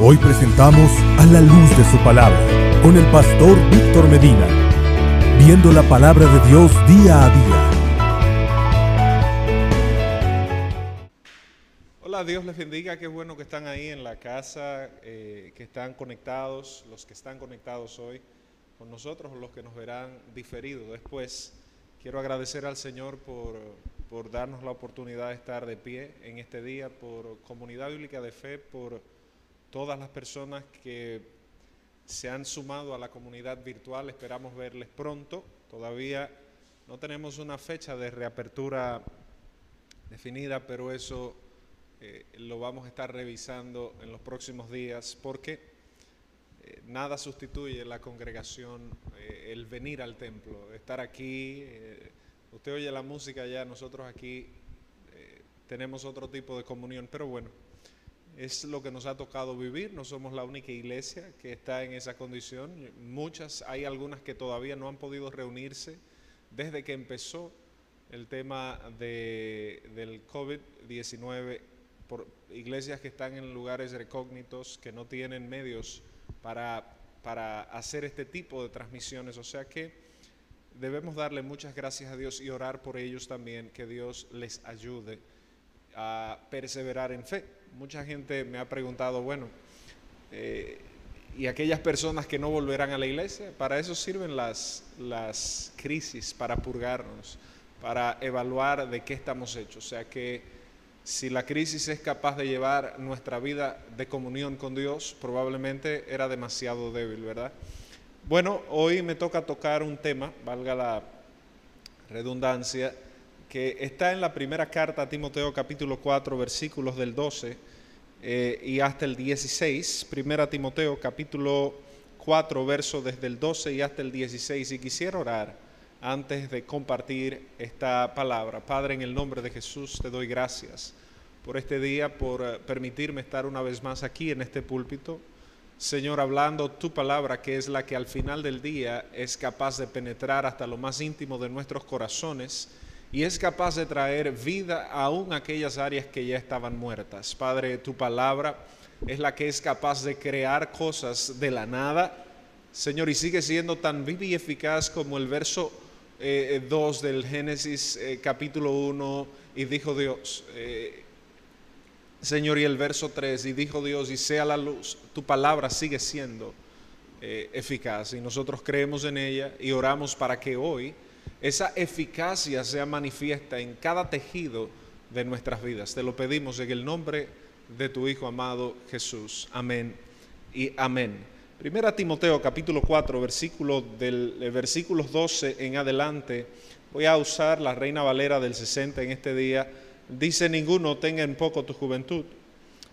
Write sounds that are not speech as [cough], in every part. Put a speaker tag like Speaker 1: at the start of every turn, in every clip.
Speaker 1: Hoy presentamos a la luz de su palabra con el pastor Víctor Medina, viendo la palabra de Dios día a
Speaker 2: día. Hola, Dios les bendiga, qué bueno que están ahí en la casa, eh, que están conectados, los que están conectados hoy con nosotros, los que nos verán diferido después. Quiero agradecer al Señor por, por darnos la oportunidad de estar de pie en este día, por Comunidad Bíblica de Fe, por todas las personas que se han sumado a la comunidad virtual. Esperamos verles pronto. Todavía no tenemos una fecha de reapertura definida, pero eso eh, lo vamos a estar revisando en los próximos días porque eh, nada sustituye la congregación, eh, el venir al templo, estar aquí. usted oye la música ya, nosotros aquí tenemos otro tipo de comunión, pero bueno es lo que nos ha tocado vivir, no somos la única iglesia que está en esa condición, muchas, hay algunas que todavía no han podido reunirse desde que empezó el tema de, del COVID-19, por iglesias que están en lugares recógnitos, que no tienen medios para, para hacer este tipo de transmisiones, o sea que debemos darle muchas gracias a Dios y orar por ellos también, que Dios les ayude a perseverar en fe mucha gente me ha preguntado, bueno, eh, ¿y aquellas personas que no volverán a la iglesia? Para eso sirven las, las crisis, para purgarnos, para evaluar de qué estamos hechos. O sea que si la crisis es capaz de llevar nuestra vida de comunión con Dios, probablemente era demasiado débil, ¿verdad? Bueno, hoy me toca tocar un tema, valga la redundancia, que está en la primera carta a Timoteo capítulo 4 versículos del 12 eh, y hasta el 16, primera Timoteo capítulo 4 verso desde el 12 y hasta el 16 y quisiera orar antes de compartir esta palabra. Padre, en el nombre de Jesús te doy gracias por este día, por eh, permitirme estar una vez más aquí en este púlpito. Señor, hablando tu palabra, que es la que al final del día es capaz de penetrar hasta lo más íntimo de nuestros corazones y es capaz de traer vida aún a aquellas áreas que ya estaban muertas. Padre, tu palabra es la que es capaz de crear cosas de la nada, Señor, y sigue siendo tan viva y eficaz como el verso 2 eh, del Génesis eh, capítulo 1, y dijo Dios, eh, Señor, y el verso 3, y dijo Dios, y sea la luz, tu palabra sigue siendo eficaz, y nosotros creemos en ella y oramos para que hoy, esa eficacia sea manifiesta en cada tejido de nuestras vidas. Te lo pedimos en el nombre de tu Hijo amado Jesús. Amén y amén. Primera Timoteo capítulo 4, versículo del, eh, versículos 12 en adelante. Voy a usar la Reina Valera del 60 en este día. Dice, ninguno tenga en poco tu juventud,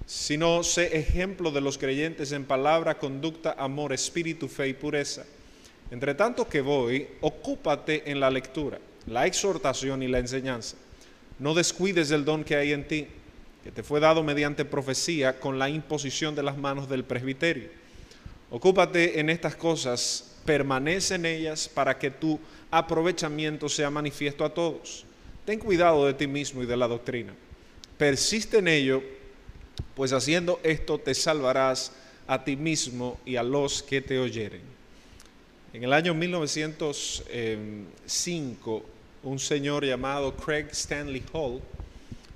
Speaker 2: sino sé ejemplo de los creyentes en palabra, conducta, amor, espíritu, fe y pureza entre tanto que voy, ocúpate en la lectura, la exhortación y la enseñanza. No descuides el don que hay en ti, que te fue dado mediante profecía con la imposición de las manos del presbiterio. Ocúpate en estas cosas, permanece en ellas para que tu aprovechamiento sea manifiesto a todos. Ten cuidado de ti mismo y de la doctrina. Persiste en ello, pues haciendo esto te salvarás a ti mismo y a los que te oyeren. En el año 1905, un señor llamado Craig Stanley Hall,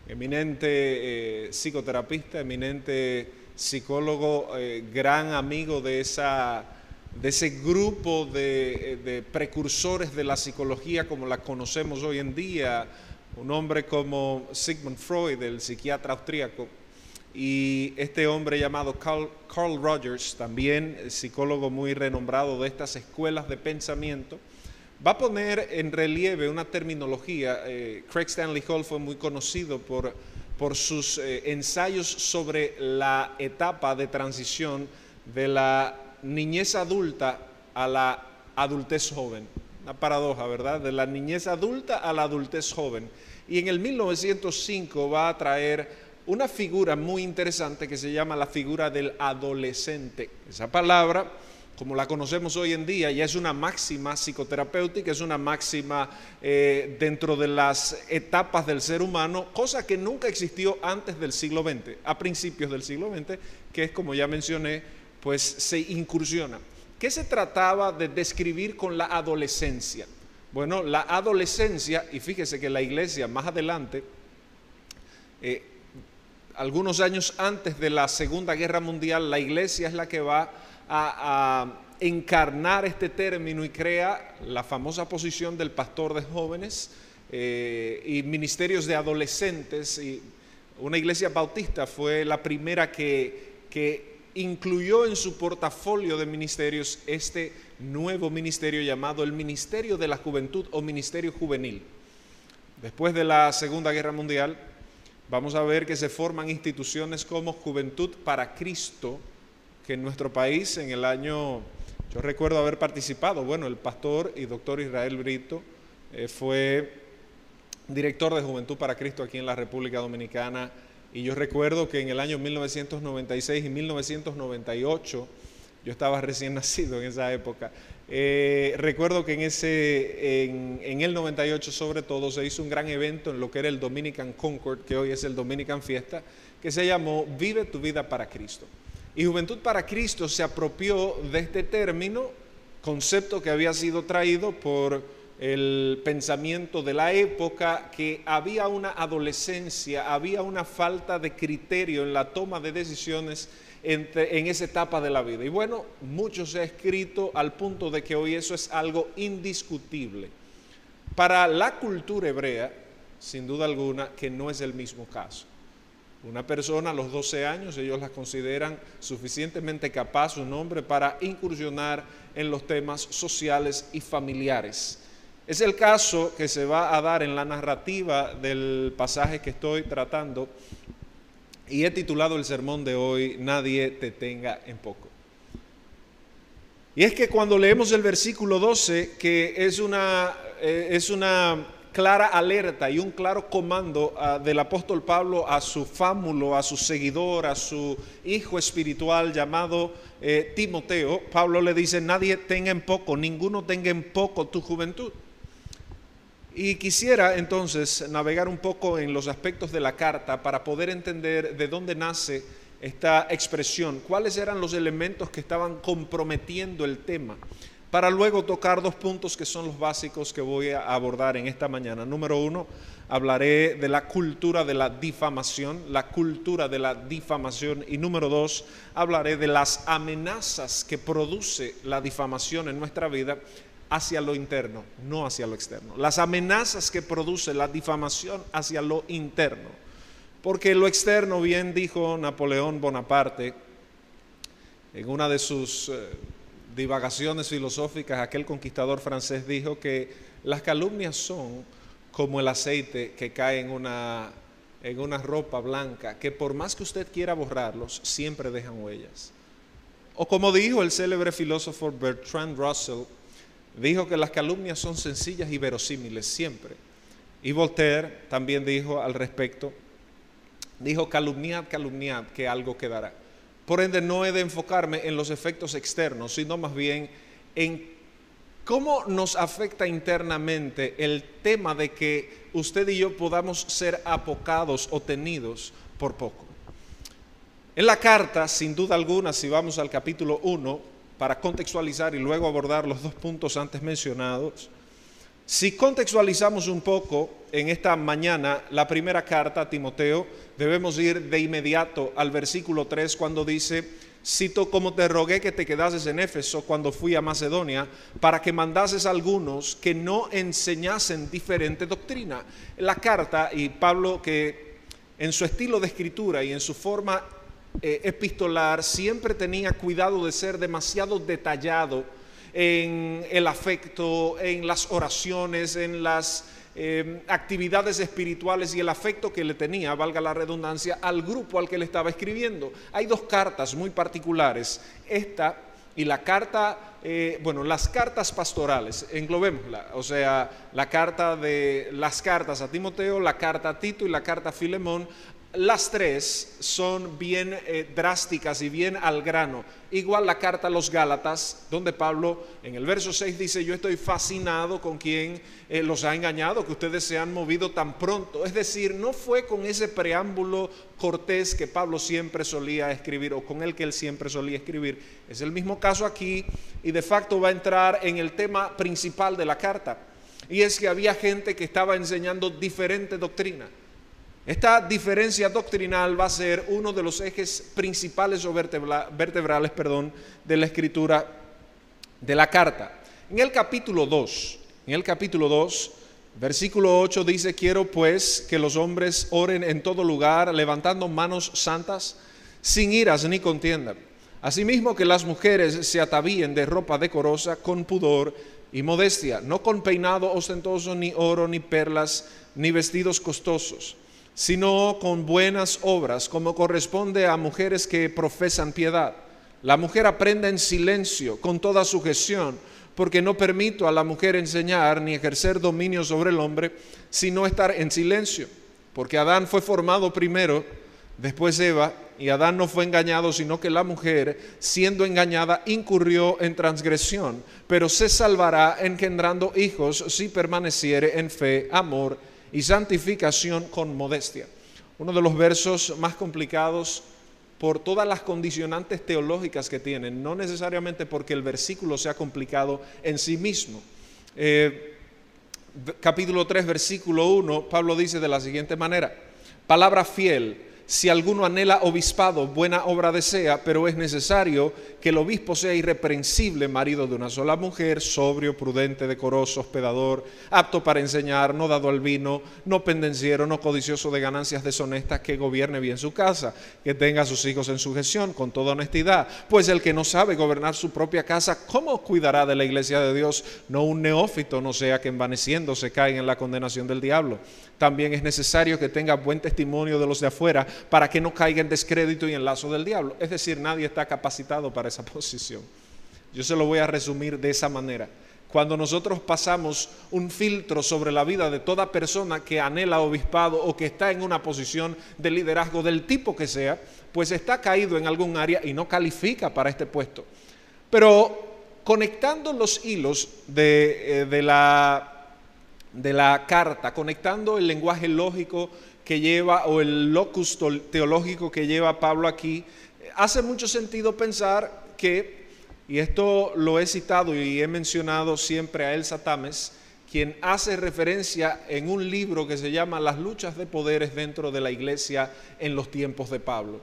Speaker 2: eminente eh, psicoterapista, eminente psicólogo, eh, gran amigo de, esa, de ese grupo de, eh, de, precursores de la psicología como la conocemos hoy en día, un hombre como Sigmund Freud, el psiquiatra austríaco, y este hombre llamado Carl, Rogers, también psicólogo muy renombrado de estas escuelas de pensamiento, va a poner en relieve una terminología. Eh, Craig Stanley Hall fue muy conocido por, por sus eh, ensayos sobre la etapa de transición de la niñez adulta a la adultez joven. Una paradoja, ¿verdad? De la niñez adulta a la adultez joven. Y en el 1905 va a traer una figura muy interesante que se llama la figura del adolescente. Esa palabra como la conocemos hoy en día, ya es una máxima psicoterapéutica, es una máxima eh, dentro de las etapas del ser humano, cosa que nunca existió antes del siglo XX, a principios del siglo XX, que es como ya mencioné, pues se incursiona. ¿Qué se trataba de describir con la adolescencia? Bueno, la adolescencia, y fíjese que la iglesia más adelante, eh, algunos años antes de la Segunda Guerra Mundial, la iglesia es la que va a, encarnar este término y crea la famosa posición del pastor de jóvenes eh, y ministerios de adolescentes. Y una iglesia bautista fue la primera que, que incluyó en su portafolio de ministerios este nuevo ministerio llamado el Ministerio de la Juventud o Ministerio Juvenil. Después de la Segunda Guerra Mundial, vamos a ver que se forman instituciones como Juventud para Cristo, que en nuestro país en el año, yo recuerdo haber participado, bueno, el pastor y doctor Israel Brito eh, fue director de Juventud para Cristo aquí en la República Dominicana. Y yo recuerdo que en el año 1996 y 1998, yo estaba recién [laughs] nacido en esa época, eh, recuerdo que en, ese, en, en, el 98 sobre todo se hizo un gran evento en lo que era el Dominican Concord, que hoy es el Dominican Fiesta, que se llamó Vive tu vida para Cristo. Y Juventud para Cristo se apropió de este término, concepto que había sido traído por el pensamiento de la época, que había una adolescencia, había una falta de criterio en la toma de decisiones en esa etapa de la vida. Y bueno, mucho se ha escrito al punto de que hoy eso es algo indiscutible. Para la cultura hebrea, sin duda alguna, que no es el mismo caso. Una persona a los 12 años, ellos la consideran suficientemente capaz, un hombre, para incursionar en los temas sociales y familiares. Es el caso que se va a dar en la narrativa del pasaje que estoy tratando y he titulado el sermón de hoy, Nadie te tenga en poco. Y es que cuando leemos el versículo 12, que es una, eh, es una clara alerta y un claro comando ah, del apóstol Pablo a su fámulo, a su seguidor, a su hijo espiritual llamado eh, Timoteo. Pablo le dice, nadie tenga en poco, ninguno tenga en poco tu juventud. Y quisiera entonces navegar un poco en los aspectos de la carta para poder entender de dónde nace esta expresión, cuáles eran los elementos que estaban comprometiendo el tema para luego tocar dos puntos que son los básicos que voy a abordar en esta mañana. Número uno, hablaré de la cultura de la difamación, la cultura de la difamación. Y número dos, hablaré de las amenazas que produce la difamación en nuestra vida hacia lo interno, no hacia lo externo. Las amenazas que produce la difamación hacia lo interno. Porque lo externo, bien dijo Napoleón Bonaparte en una de sus... Eh, divagaciones filosóficas, aquel conquistador francés dijo que las calumnias son como el aceite que cae en una, en una ropa blanca, que por más que usted quiera borrarlos, siempre dejan huellas. O como dijo el célebre filósofo Bertrand Russell, dijo que las calumnias son sencillas y verosímiles siempre. Y Voltaire también dijo al respecto, dijo calumniad, calumniad, que algo quedará. Por ende, no he de enfocarme en los efectos externos, sino más bien en cómo nos afecta internamente el tema de que usted y yo podamos ser apocados o tenidos por poco. En la carta, sin duda alguna, si vamos al capítulo 1, para contextualizar y luego abordar los dos puntos antes mencionados, si contextualizamos un poco en esta mañana la primera carta a Timoteo, debemos ir de inmediato al versículo 3 cuando dice, cito como te rogué que te quedases en Éfeso cuando fui a Macedonia, para que mandases a algunos que no enseñasen diferente doctrina. La carta, y Pablo que en su estilo de escritura y en su forma eh, epistolar siempre tenía cuidado de ser demasiado detallado, en el afecto, en las oraciones, en las eh, actividades espirituales y el afecto que le tenía, valga la redundancia, al grupo al que le estaba escribiendo. Hay dos cartas muy particulares, esta y la carta, eh, bueno, las cartas pastorales, englobémosla, o sea, la carta de las cartas a Timoteo, la carta a Tito y la carta a Filemón, las tres son bien eh, drásticas y bien al grano. Igual la carta a los Gálatas, donde Pablo en el verso 6 dice, yo estoy fascinado con quien eh, los ha engañado, que ustedes se han movido tan pronto. Es decir, no fue con ese preámbulo cortés que Pablo siempre solía escribir o con el que él siempre solía escribir. Es el mismo caso aquí y de facto va a entrar en el tema principal de la carta. Y es que había gente que estaba enseñando diferente doctrina esta diferencia doctrinal va a ser uno de los ejes principales o vertebrales perdón, de la escritura de la carta. En el capítulo 2, en el capítulo 2, versículo 8 dice, quiero pues que los hombres oren en todo lugar, levantando manos santas, sin iras ni contienda. Asimismo que las mujeres se atavíen de ropa decorosa, con pudor y modestia, no con peinado ostentoso, ni oro, ni perlas, ni vestidos costosos sino con buenas obras, como corresponde a mujeres que profesan piedad. La mujer aprende en silencio, con toda sujeción, porque no permito a la mujer enseñar ni ejercer dominio sobre el hombre, sino estar en silencio. Porque Adán fue formado primero, después Eva, y Adán no fue engañado, sino que la mujer, siendo engañada, incurrió en transgresión, pero se salvará engendrando hijos si permaneciere en fe, amor y santificación con modestia. Uno de los versos más complicados por todas las condicionantes teológicas que tienen, no necesariamente porque el versículo sea complicado en sí mismo. Eh, capítulo 3, versículo 1, Pablo dice de la siguiente manera, palabra fiel si alguno anhela obispado, buena obra desea, pero es necesario que el obispo sea irreprensible, marido de una sola mujer, sobrio, prudente, decoroso, hospedador, apto para enseñar, no dado al vino, no pendenciero, no codicioso de ganancias deshonestas, que gobierne bien su casa, que tenga a sus hijos en sujeción, con toda honestidad. Pues el que no sabe gobernar su propia casa, ¿cómo cuidará de la iglesia de Dios? No un neófito, no sea que envaneciendo se caiga en la condenación del diablo. También es necesario que tenga buen testimonio de los de afuera para que no caiga en descrédito y en lazo del diablo. Es decir, nadie está capacitado para esa posición. Yo se lo voy a resumir de esa manera. Cuando nosotros pasamos un filtro sobre la vida de toda persona que anhela obispado o que está en una posición de liderazgo del tipo que sea, pues está caído en algún área y no califica para este puesto. Pero conectando los hilos de, eh, de la de la carta, conectando el lenguaje lógico que lleva o el locus teológico que lleva Pablo aquí, hace mucho sentido pensar que, y esto lo he citado y he mencionado siempre a Elsa Tames, quien hace referencia en un libro que se llama Las luchas de poderes dentro de la iglesia en los tiempos de Pablo.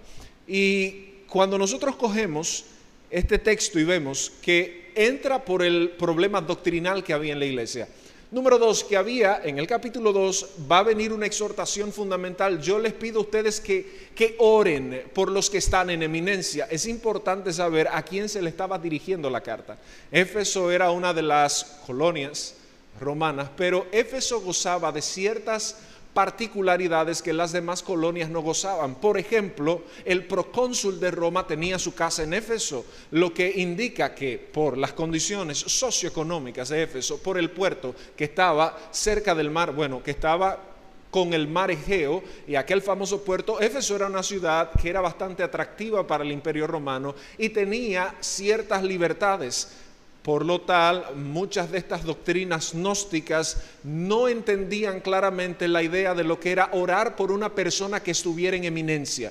Speaker 2: Y cuando nosotros cogemos este texto y vemos que entra por el problema doctrinal que había en la iglesia, Número dos, que había en el capítulo 2 va a venir una exhortación fundamental. Yo les pido a ustedes que, que oren por los que están en eminencia. Es importante saber a quién se le estaba dirigiendo la carta. Éfeso era una de las colonias romanas, pero Éfeso gozaba de ciertas particularidades que las demás colonias no gozaban. Por ejemplo, el procónsul de Roma tenía su casa en Éfeso, lo que indica que por las condiciones socioeconómicas de Éfeso, por el puerto que estaba cerca del mar, bueno, que estaba con el mar Egeo y aquel famoso puerto, Éfeso era una ciudad que era bastante atractiva para el imperio romano y tenía ciertas libertades por lo tal, muchas de estas doctrinas gnósticas no entendían claramente la idea de lo que era orar por una persona que estuviera en eminencia.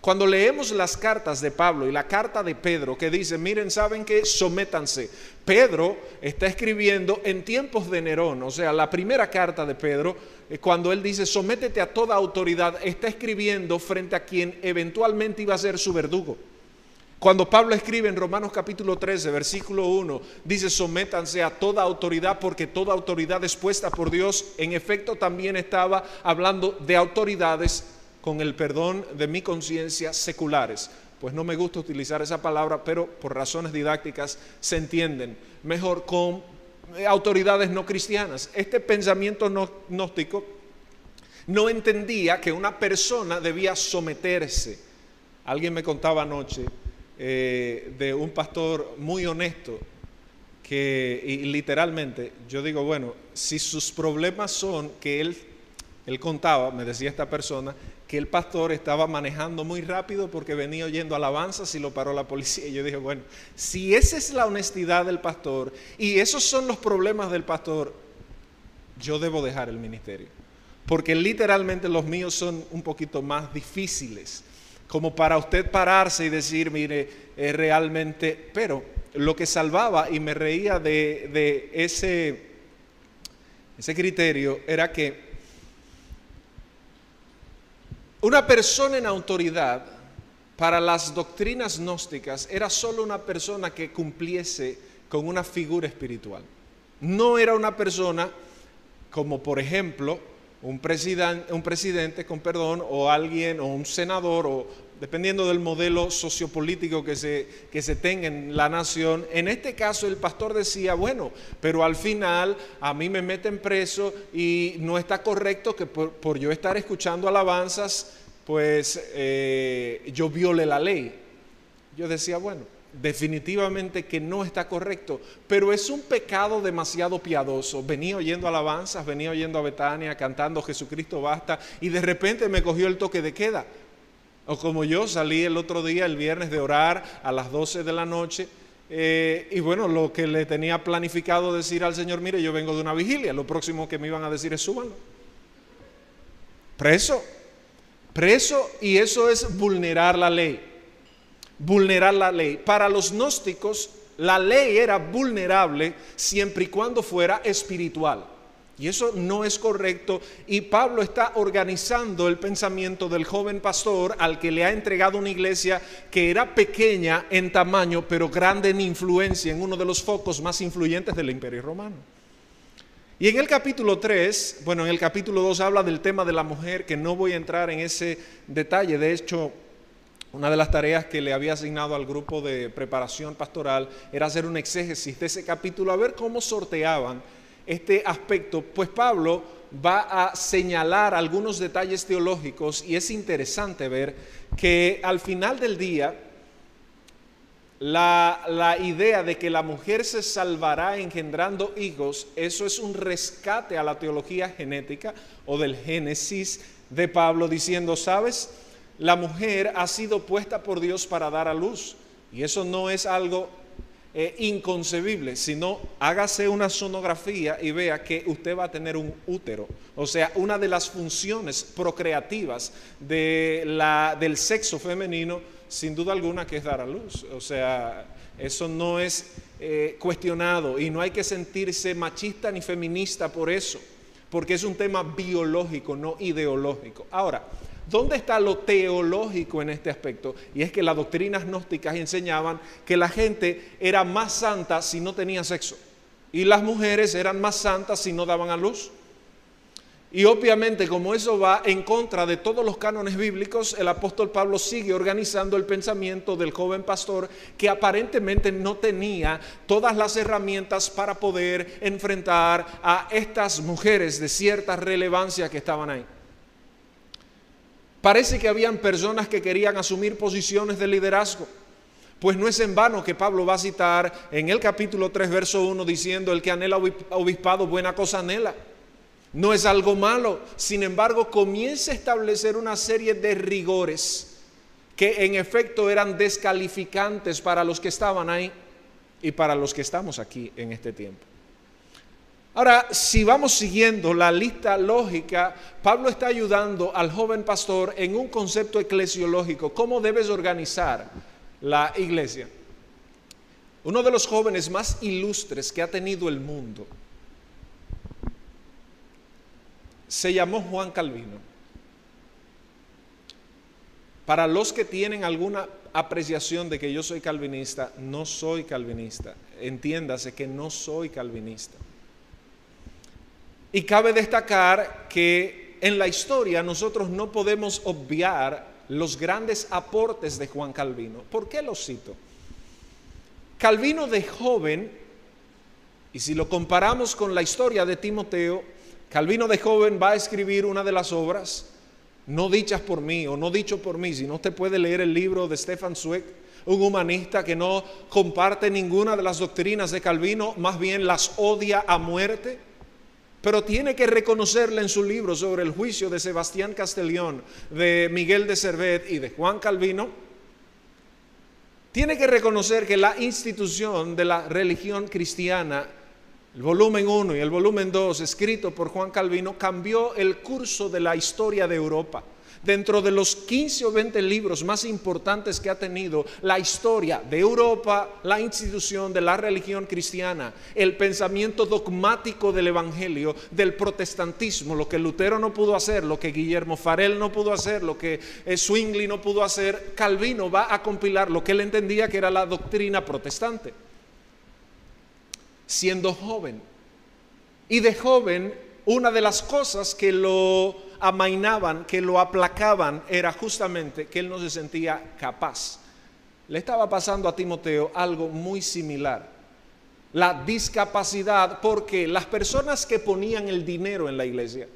Speaker 2: Cuando leemos las cartas de Pablo y la carta de Pedro que dice, miren, saben que sométanse. Pedro está escribiendo en tiempos de Nerón, o sea, la primera carta de Pedro, eh, cuando él dice, sométete a toda autoridad, está escribiendo frente a quien eventualmente iba a ser su verdugo. Cuando Pablo escribe en Romanos capítulo 13, versículo 1, dice, sométanse a toda autoridad porque toda autoridad es puesta por Dios, en efecto también estaba hablando de autoridades con el perdón de mi conciencia seculares. Pues no me gusta utilizar esa palabra, pero por razones didácticas se entienden mejor con autoridades no cristianas. Este pensamiento gnóstico no entendía que una persona debía someterse. Alguien me contaba anoche eh, de un pastor muy honesto que y literalmente yo digo, bueno, si sus problemas son que él él contaba, me decía esta persona, que el pastor estaba manejando muy rápido porque venía oyendo alabanzas y lo paró la policía. Y yo dije, bueno, si esa es la honestidad del pastor y esos son los problemas del pastor, yo debo dejar el ministerio. Porque literalmente los míos son un poquito más difíciles, como para usted pararse y decir, mire, realmente, pero lo que salvaba y me reía de, de ese, ese criterio era que una persona en autoridad para las doctrinas gnósticas era solo una persona que cumpliese con una figura espiritual. No era una persona como por ejemplo un un presidente con perdón, o alguien, o un senador, o dependiendo del modelo sociopolítico que se, que se tenga en la nación. En este caso el pastor decía, bueno, pero al final a mí me meten preso y no está correcto que por, yo estar escuchando alabanzas, pues eh, yo viole la ley. Yo decía, bueno, definitivamente que no está correcto, pero es un pecado demasiado piadoso. Venía oyendo alabanzas, venía oyendo a Betania cantando Jesucristo basta y de repente me cogió el toque de queda. O como yo salí el otro día, el viernes, de orar a las 12 de la noche. Eh, y bueno, lo que le tenía planificado decir al Señor, mire, yo vengo de una vigilia, lo próximo que me iban a decir es súbanlo. Preso, preso, y eso es vulnerar la ley vulnerar la ley. Para los gnósticos, la ley era vulnerable siempre y cuando fuera espiritual. Y eso no es correcto. Y Pablo está organizando el pensamiento del joven pastor al que le ha entregado una iglesia que era pequeña en tamaño, pero grande en influencia, en uno de los focos más influyentes del imperio romano. Y en el capítulo 3, bueno, en el capítulo 2 habla del tema de la mujer, que no voy a entrar en ese detalle. De hecho, una de las tareas que le había asignado al grupo de preparación pastoral era hacer un exégesis de ese capítulo, a ver cómo sorteaban este aspecto, pues Pablo va a señalar algunos detalles teológicos y es interesante ver que al final del día la, la, idea de que la mujer se salvará engendrando hijos, eso es un rescate a la teología genética o del Génesis de Pablo diciendo, ¿sabes? La mujer ha sido puesta por Dios para dar a luz. Y eso no es algo eh, inconcebible, sino hágase una sonografía y vea que usted va a tener un útero. O sea, una de las funciones procreativas de la, del sexo femenino, sin duda alguna, que es dar a luz. O sea, eso no es eh, cuestionado y no hay que sentirse machista ni feminista por eso, porque es un tema biológico, no ideológico. Ahora, ¿Dónde está lo teológico en este aspecto? Y es que las doctrinas gnósticas enseñaban que la gente era más santa si no tenía sexo. Y las mujeres eran más santas si no daban a luz. Y obviamente como eso va en contra de todos los cánones bíblicos, el apóstol Pablo sigue organizando el pensamiento del joven pastor que aparentemente no tenía todas las herramientas para poder enfrentar a estas mujeres de cierta relevancia que estaban ahí. Parece que habían personas que querían asumir posiciones de liderazgo. Pues no es en vano que Pablo va a citar en el capítulo 3, verso 1, diciendo, el que anhela obispado, buena cosa anhela. No es algo malo, sin embargo, comienza a establecer una serie de rigores que en efecto eran descalificantes para los que estaban ahí y para los que estamos aquí en este tiempo. Ahora, si vamos siguiendo la lista lógica, Pablo está ayudando al joven pastor en un concepto eclesiológico, cómo debes organizar la iglesia. Uno de los jóvenes más ilustres que ha tenido el mundo se llamó Juan Calvino. Para los que tienen alguna apreciación de que yo soy calvinista, no soy calvinista. Entiéndase que no soy calvinista. Y cabe destacar que en la historia nosotros no podemos obviar los grandes aportes de Juan Calvino. ¿Por qué lo cito? Calvino de joven, y si lo comparamos con la historia de Timoteo, Calvino de joven va a escribir una de las obras, no dichas por mí o no dicho por mí, si no usted puede leer el libro de Stefan Zweig, un humanista que no comparte ninguna de las doctrinas de Calvino, más bien las odia a muerte pero tiene que reconocerla en su libro sobre el juicio de Sebastián Castellón, de Miguel de Servet y de Juan Calvino, tiene que reconocer que la institución de la religión cristiana, el volumen 1 y el volumen 2, escrito por Juan Calvino, cambió el curso de la historia de Europa dentro de los 15 o 20 libros más importantes que ha tenido la historia de Europa, la institución de la religión cristiana, el pensamiento dogmático del Evangelio, del protestantismo, lo que Lutero no pudo hacer, lo que Guillermo Farel no pudo hacer, lo que Zwingli no pudo hacer, Calvino va a compilar lo que él entendía que era la doctrina protestante. Siendo joven. Y de joven, una de las cosas que lo amainaban, que lo aplacaban, era justamente que él no se sentía capaz. Le estaba pasando a Timoteo algo muy similar. La discapacidad, porque las personas que ponían el dinero en la iglesia,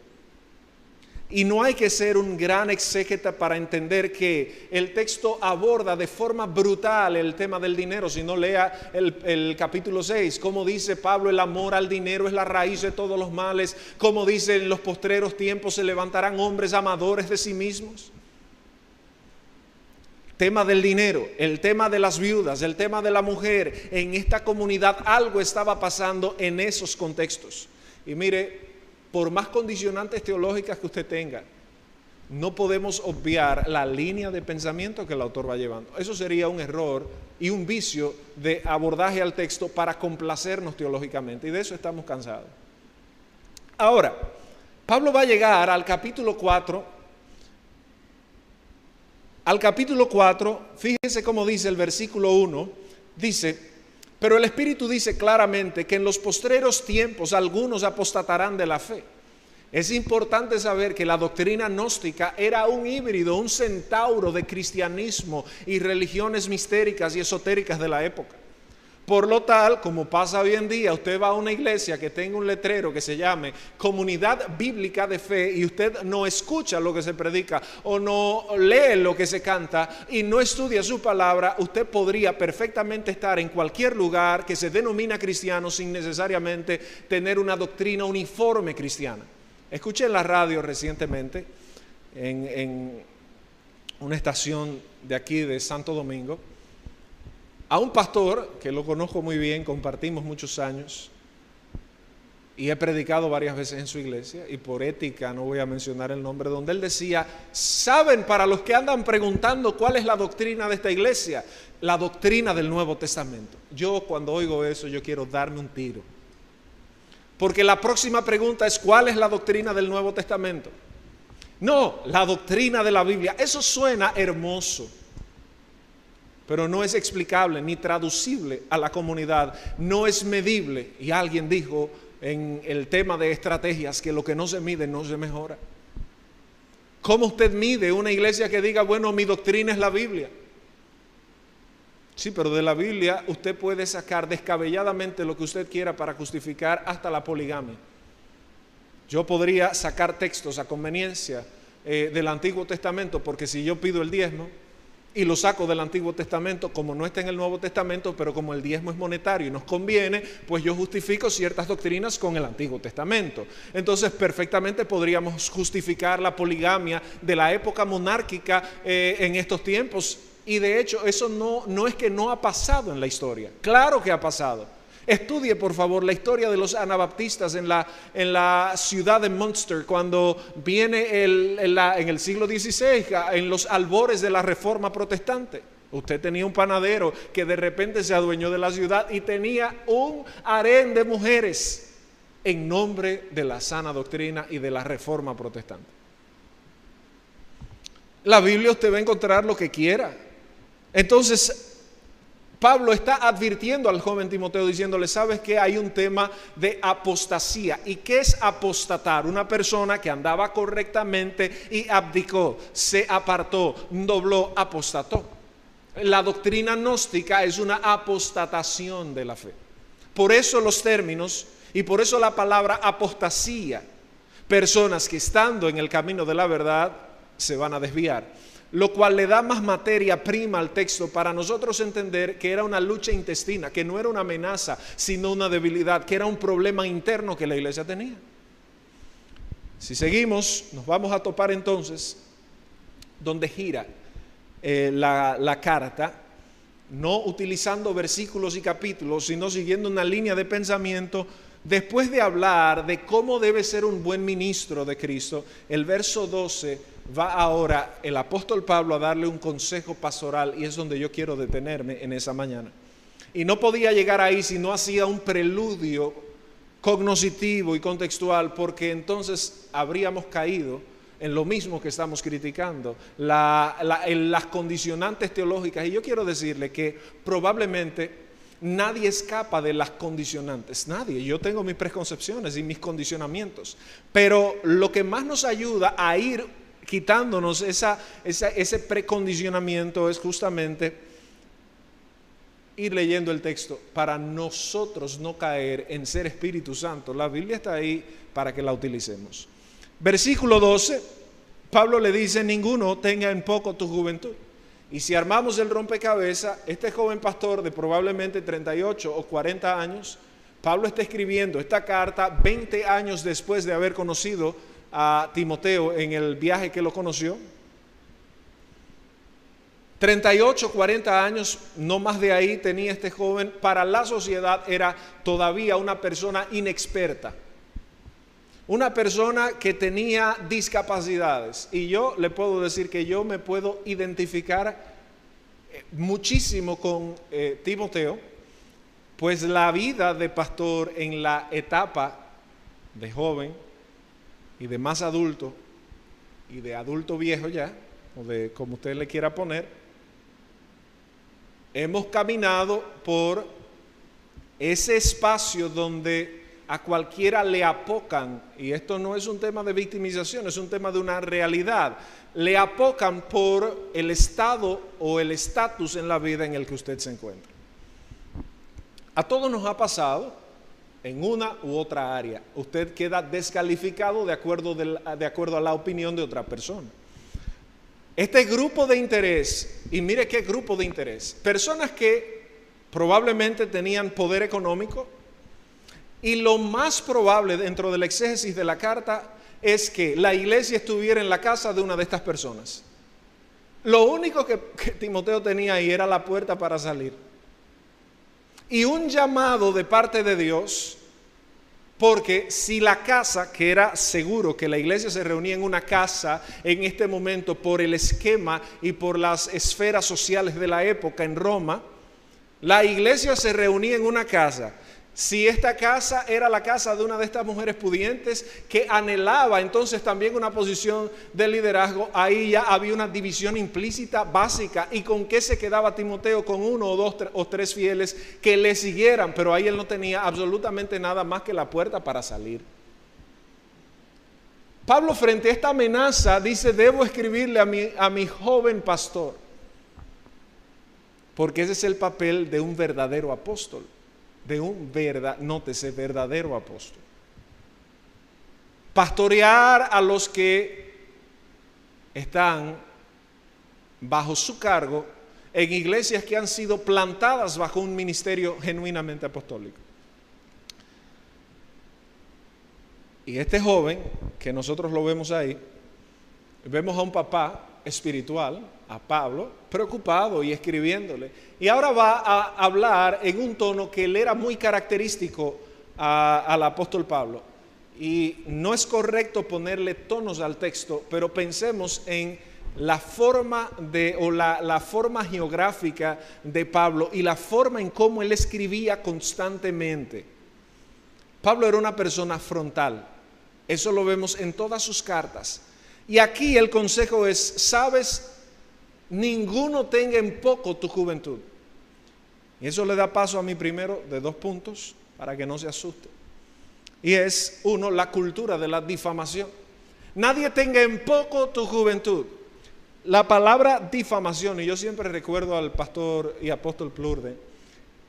Speaker 2: y no hay que ser un gran exégeta para entender que el texto aborda de forma brutal el tema del dinero. Si no lea el, capítulo 6, como dice Pablo, el amor al dinero es la raíz de todos los males. Como dice en los postreros tiempos se levantarán hombres amadores de sí mismos. Tema del dinero, el tema de las viudas, el tema de la mujer. En esta comunidad algo estaba pasando en esos contextos. Y mire, por más condicionantes teológicas que usted tenga, no podemos obviar la línea de pensamiento que el autor va llevando. Eso sería un error y un vicio de abordaje al texto para complacernos teológicamente. Y de eso estamos cansados. Ahora, Pablo va a llegar al capítulo 4. Al capítulo 4, fíjese cómo dice el versículo 1, dice, pero el Espíritu dice claramente que en los postreros tiempos algunos apostatarán de la fe. Es importante saber que la doctrina gnóstica era un híbrido, un centauro de cristianismo y religiones mistéricas y esotéricas de la época. Por lo tal, como pasa hoy en día, usted va a una iglesia que tenga un letrero que se llame Comunidad Bíblica de Fe y usted no escucha lo que se predica o no lee lo que se canta y no estudia su palabra, usted podría perfectamente estar en cualquier lugar que se denomina cristiano sin necesariamente tener una doctrina uniforme cristiana. Escuché en la radio recientemente, en, en una estación de aquí de Santo Domingo, a un pastor que lo conozco muy bien, compartimos muchos años y he predicado varias veces en su iglesia y por ética no voy a mencionar el nombre, donde él decía, saben para los que andan preguntando cuál es la doctrina de esta iglesia, la doctrina del Nuevo Testamento. Yo cuando oigo eso yo quiero darme un tiro. Porque la próxima pregunta es, ¿cuál es la doctrina del Nuevo Testamento? No, la doctrina de la Biblia. Eso suena hermoso pero no es explicable ni traducible a la comunidad, no es medible. Y alguien dijo en el tema de estrategias que lo que no se mide no se mejora. ¿Cómo usted mide una iglesia que diga, bueno, mi doctrina es la Biblia? Sí, pero de la Biblia usted puede sacar descabelladamente lo que usted quiera para justificar hasta la poligamia. Yo podría sacar textos a conveniencia eh, del Antiguo Testamento, porque si yo pido el diezmo, y lo saco del Antiguo Testamento como no está en el Nuevo Testamento, pero como el diezmo es monetario y nos conviene, pues yo justifico ciertas doctrinas con el Antiguo Testamento. Entonces perfectamente podríamos justificar la poligamia de la época monárquica eh, en estos tiempos y de hecho eso no, no es que no ha pasado en la historia, claro que ha pasado. Estudie, por favor, la historia de los anabaptistas en la, en ciudad de Munster, cuando viene el, en, el siglo XVI, en los albores de la reforma protestante. Usted tenía un panadero que de repente se adueñó de la ciudad y tenía un harén de mujeres en nombre de la sana doctrina y de la reforma protestante. La Biblia usted va a encontrar lo que quiera. Entonces, Pablo está advirtiendo al joven Timoteo diciéndole, sabes que hay un tema de apostasía. ¿Y qué es apostatar? Una persona que andaba correctamente y abdicó, se apartó, dobló, apostató. La doctrina gnóstica es una apostatación de la fe. Por eso los términos y por eso la palabra apostasía. Personas que estando en el camino de la verdad se van a desviar lo cual le da más materia prima al texto para nosotros entender que era una lucha intestina, que no era una amenaza, sino una debilidad, que era un problema interno que la iglesia tenía. Si seguimos, nos vamos a topar entonces donde gira eh, la, la carta, no utilizando versículos y capítulos, sino siguiendo una línea de pensamiento Después de hablar de cómo debe ser un buen ministro de Cristo, el verso 12 va ahora el apóstol Pablo a darle un consejo pastoral y es donde yo quiero detenerme en esa mañana. Y no podía llegar ahí si no hacía un preludio cognoscitivo y contextual, porque entonces habríamos caído en lo mismo que estamos criticando, en las condicionantes teológicas. Y yo quiero decirle que probablemente Nadie escapa de las condicionantes, nadie. Yo tengo mis preconcepciones y mis condicionamientos. Pero lo que más nos ayuda a ir quitándonos ese precondicionamiento es justamente ir leyendo el texto para nosotros no caer en ser Espíritu Santo. La Biblia está ahí para que la utilicemos. Versículo 12, Pablo le dice, ninguno tenga en poco tu juventud. Y si armamos el rompecabezas, este joven pastor de probablemente 38 o 40 años, Pablo está escribiendo esta carta 20 años después de haber conocido a Timoteo en el viaje que lo conoció. 38, 40 años, no más de ahí tenía este joven. Para la sociedad era todavía una persona inexperta. Una persona que tenía discapacidades. Y yo le puedo decir que yo me puedo identificar eh, muchísimo con eh, Timoteo, pues la vida de pastor en la etapa de joven y de más adulto y de adulto viejo ya, o de como usted le quiera poner, hemos caminado por ese espacio donde a cualquiera le apocan, y esto no es un tema de victimización, es un tema de una realidad, le apocan por el estado o el estatus en la vida en el que usted se encuentra. A todos nos ha pasado en una u otra área. Usted queda descalificado de acuerdo, de acuerdo a la opinión de otra persona. Este grupo de interés, y mire qué grupo de interés, personas que probablemente tenían poder económico, y lo más probable dentro del exégesis de la carta es que la iglesia estuviera en la casa de una de estas personas. Lo único que, Timoteo tenía ahí era la puerta para salir. Y un llamado de parte de Dios, porque si la casa, que era seguro que la iglesia se reunía en una casa en este momento por el esquema y por las esferas sociales de la época en Roma, la iglesia se reunía en una casa si esta casa era la casa de una de estas mujeres pudientes que anhelaba entonces también una posición de liderazgo, ahí ya había una división implícita básica. ¿Y con qué se quedaba Timoteo? Con uno o dos o tres fieles que le siguieran, pero ahí él no tenía absolutamente nada más que la puerta para salir. Pablo frente a esta amenaza dice, debo escribirle a mi, a mi joven pastor, porque ese es el papel de un verdadero apóstol de un verdad, verdadero apóstol. Pastorear a los que están bajo su cargo en iglesias que han sido plantadas bajo un ministerio genuinamente apostólico. Y este joven, que nosotros lo vemos ahí, vemos a un papá espiritual, a Pablo, preocupado y escribiéndole. Y ahora va a hablar en un tono que le era muy característico al apóstol Pablo. Y no es correcto ponerle tonos al texto, pero pensemos en la forma de o la, la, forma geográfica de Pablo y la forma en cómo él escribía constantemente. Pablo era una persona frontal. Eso lo vemos en todas sus cartas. Y aquí el consejo es, sabes, ninguno tenga en poco tu juventud. Y eso le da paso a mi primero de dos puntos para que no se asuste. Y es, uno, la cultura de la difamación. Nadie tenga en poco tu juventud. La palabra difamación, y yo siempre recuerdo al pastor y apóstol Plurde,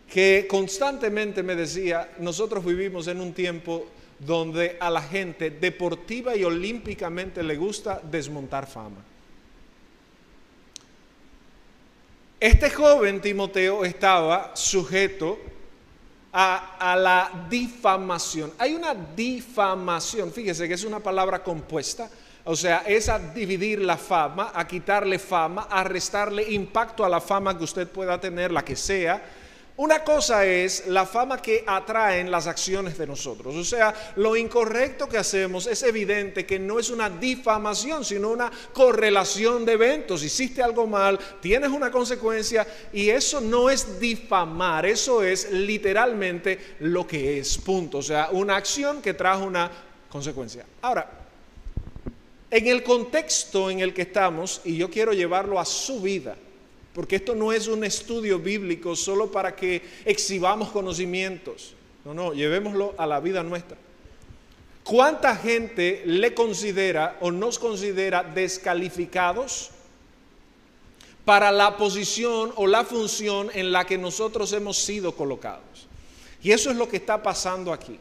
Speaker 2: que constantemente me decía, nosotros vivimos en un tiempo donde a la gente deportiva y olímpicamente le gusta desmontar fama. Este joven Timoteo estaba sujeto a, la difamación. Hay una difamación, fíjese que es una palabra compuesta, o sea, es a dividir la fama, a quitarle fama, a restarle impacto a la fama que usted pueda tener, la que sea una cosa es la fama que atraen las acciones de nosotros. O sea, lo incorrecto que hacemos es evidente que no es una difamación, sino una correlación de eventos. Hiciste algo mal, tienes una consecuencia y eso no es difamar, eso es literalmente lo que es, punto. O sea, una acción que trajo una consecuencia. Ahora, en el contexto en el que estamos, y yo quiero llevarlo a su vida, porque esto no es un estudio bíblico solo para que exhibamos conocimientos. No, no, llevémoslo a la vida nuestra. ¿Cuánta gente le considera o nos considera descalificados para la posición o la función en la que nosotros hemos sido colocados? Y eso es lo que está pasando aquí.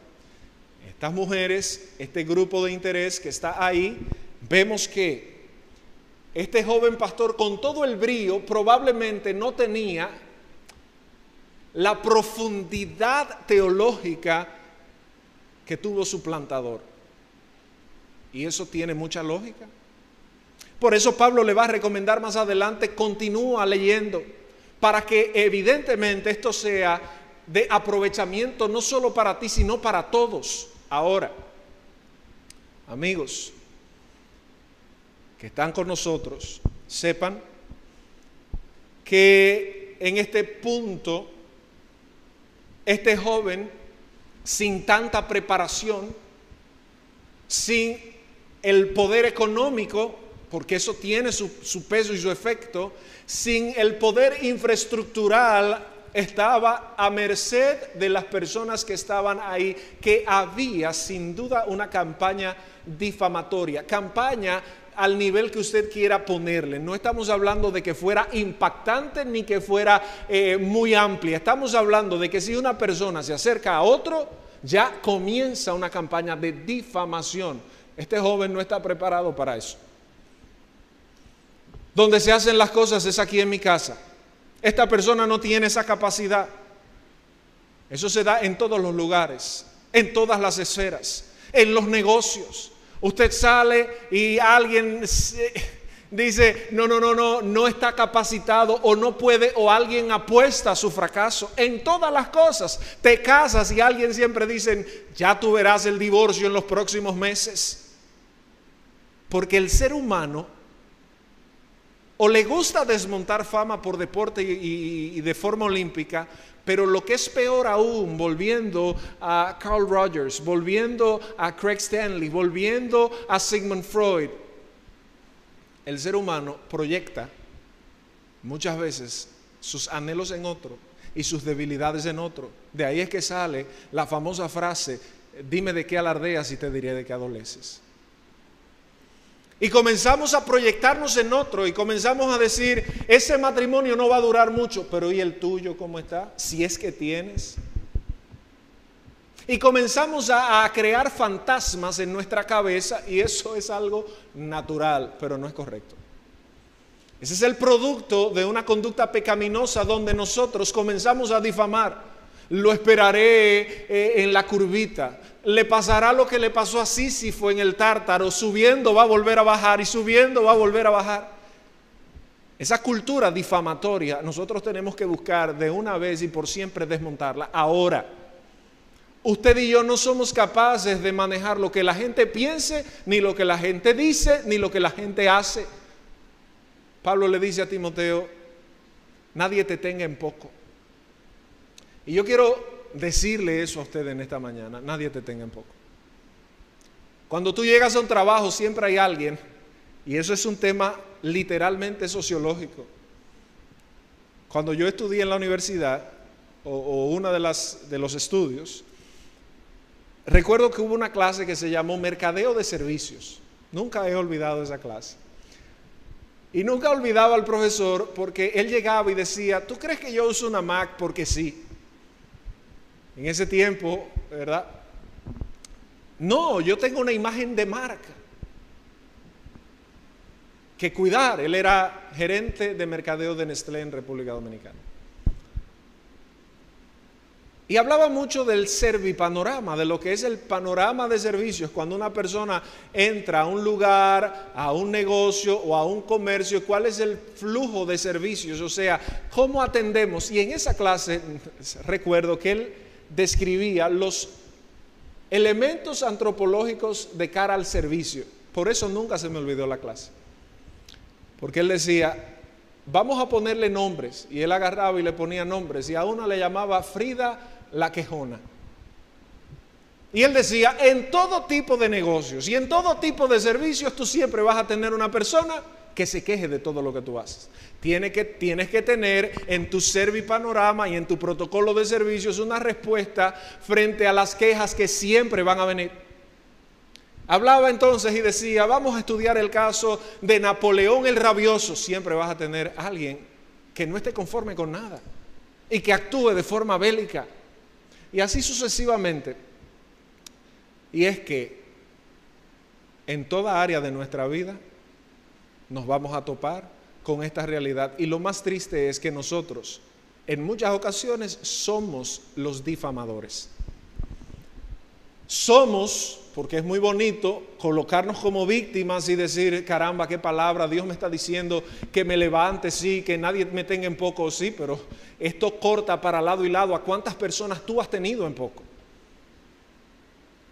Speaker 2: Estas mujeres, este grupo de interés que está ahí, vemos que este joven pastor con todo el brío probablemente no tenía la profundidad teológica que tuvo su plantador. Y eso tiene mucha lógica. Por eso Pablo le va a recomendar más adelante, continúa leyendo, para que evidentemente esto sea de aprovechamiento no solo para ti, sino para todos. Ahora, amigos, que están con nosotros sepan que en este punto, este joven, sin tanta preparación, sin el poder económico, porque eso tiene su, su, peso y su efecto, sin el poder infraestructural, estaba a merced de las personas que estaban ahí, que había sin duda una campaña difamatoria, campaña al nivel que usted quiera ponerle. No estamos hablando de que fuera impactante ni que fuera eh, muy amplia. Estamos hablando de que si una persona se acerca a otro, ya comienza una campaña de difamación. Este joven no está preparado para eso. Donde se hacen las cosas es aquí en mi casa. Esta persona no tiene esa capacidad. Eso se da en todos los lugares, en todas las esferas, en los negocios, Usted sale y alguien dice, no, no, no, no, no está capacitado o no puede o alguien apuesta a su fracaso. En todas las cosas, te casas y alguien siempre dice, ya tú verás el divorcio en los próximos meses. Porque el ser humano o le gusta desmontar fama por deporte y, de forma olímpica, pero lo que es peor aún, volviendo a Carl Rogers, volviendo a Craig Stanley, volviendo a Sigmund Freud, el ser humano proyecta muchas veces sus anhelos en otro y sus debilidades en otro. De ahí es que sale la famosa frase, dime de qué alardeas y te diré de qué adoleces. Y comenzamos a proyectarnos en otro y comenzamos a decir, ese matrimonio no va a durar mucho, pero ¿y el tuyo cómo está? Si es que tienes. Y comenzamos a, crear fantasmas en nuestra cabeza y eso es algo natural, pero no es correcto. Ese es el producto de una conducta pecaminosa donde nosotros comenzamos a difamar. Lo esperaré eh, en la curvita le pasará lo que le pasó a Sísifo en el tártaro, subiendo va a volver a bajar y subiendo va a volver a bajar. Esa cultura difamatoria nosotros tenemos que buscar de una vez y por siempre desmontarla. Ahora, usted y yo no somos capaces de manejar lo que la gente piense, ni lo que la gente dice, ni lo que la gente hace. Pablo le dice a Timoteo, nadie te tenga en poco. Y yo quiero decirle eso a usted en esta mañana. Nadie te tenga en poco. Cuando tú llegas a un trabajo siempre hay alguien, y eso es un tema literalmente sociológico. Cuando yo estudié en la universidad, o, una de, las, de los estudios, recuerdo que hubo una clase que se llamó Mercadeo de Servicios. Nunca he olvidado esa clase. Y nunca olvidaba al profesor porque él llegaba y decía, ¿tú crees que yo uso una Mac porque sí? En ese tiempo, ¿verdad? No, yo tengo una imagen de marca que cuidar. Él era gerente de mercadeo de Nestlé en República Dominicana. Y hablaba mucho del servipanorama, de lo que es el panorama de servicios, cuando una persona entra a un lugar, a un negocio o a un comercio, cuál es el flujo de servicios, o sea, cómo atendemos. Y en esa clase [laughs] recuerdo que él describía los elementos antropológicos de cara al servicio. Por eso nunca se me olvidó la clase. Porque él decía, vamos a ponerle nombres. Y él agarraba y le ponía nombres. Y a una le llamaba Frida la quejona. Y él decía, en todo tipo de negocios y en todo tipo de servicios, tú siempre vas a tener una persona que se queje de todo lo que tú haces. Tienes que, tener en tu servipanorama y en tu protocolo de servicios una respuesta frente a las quejas que siempre van a venir. Hablaba entonces y decía, vamos a estudiar el caso de Napoleón el Rabioso. Siempre vas a tener alguien que no esté conforme con nada y que actúe de forma bélica. Y así sucesivamente. Y es que en toda área de nuestra vida nos vamos a topar con esta realidad. Y lo más triste es que nosotros en muchas ocasiones somos los difamadores. Somos, porque es muy bonito, colocarnos como víctimas y decir, caramba, qué palabra, Dios me está diciendo que me levante, sí, que nadie me tenga en poco, sí, pero esto corta para lado y lado. ¿A cuántas personas tú has tenido en poco?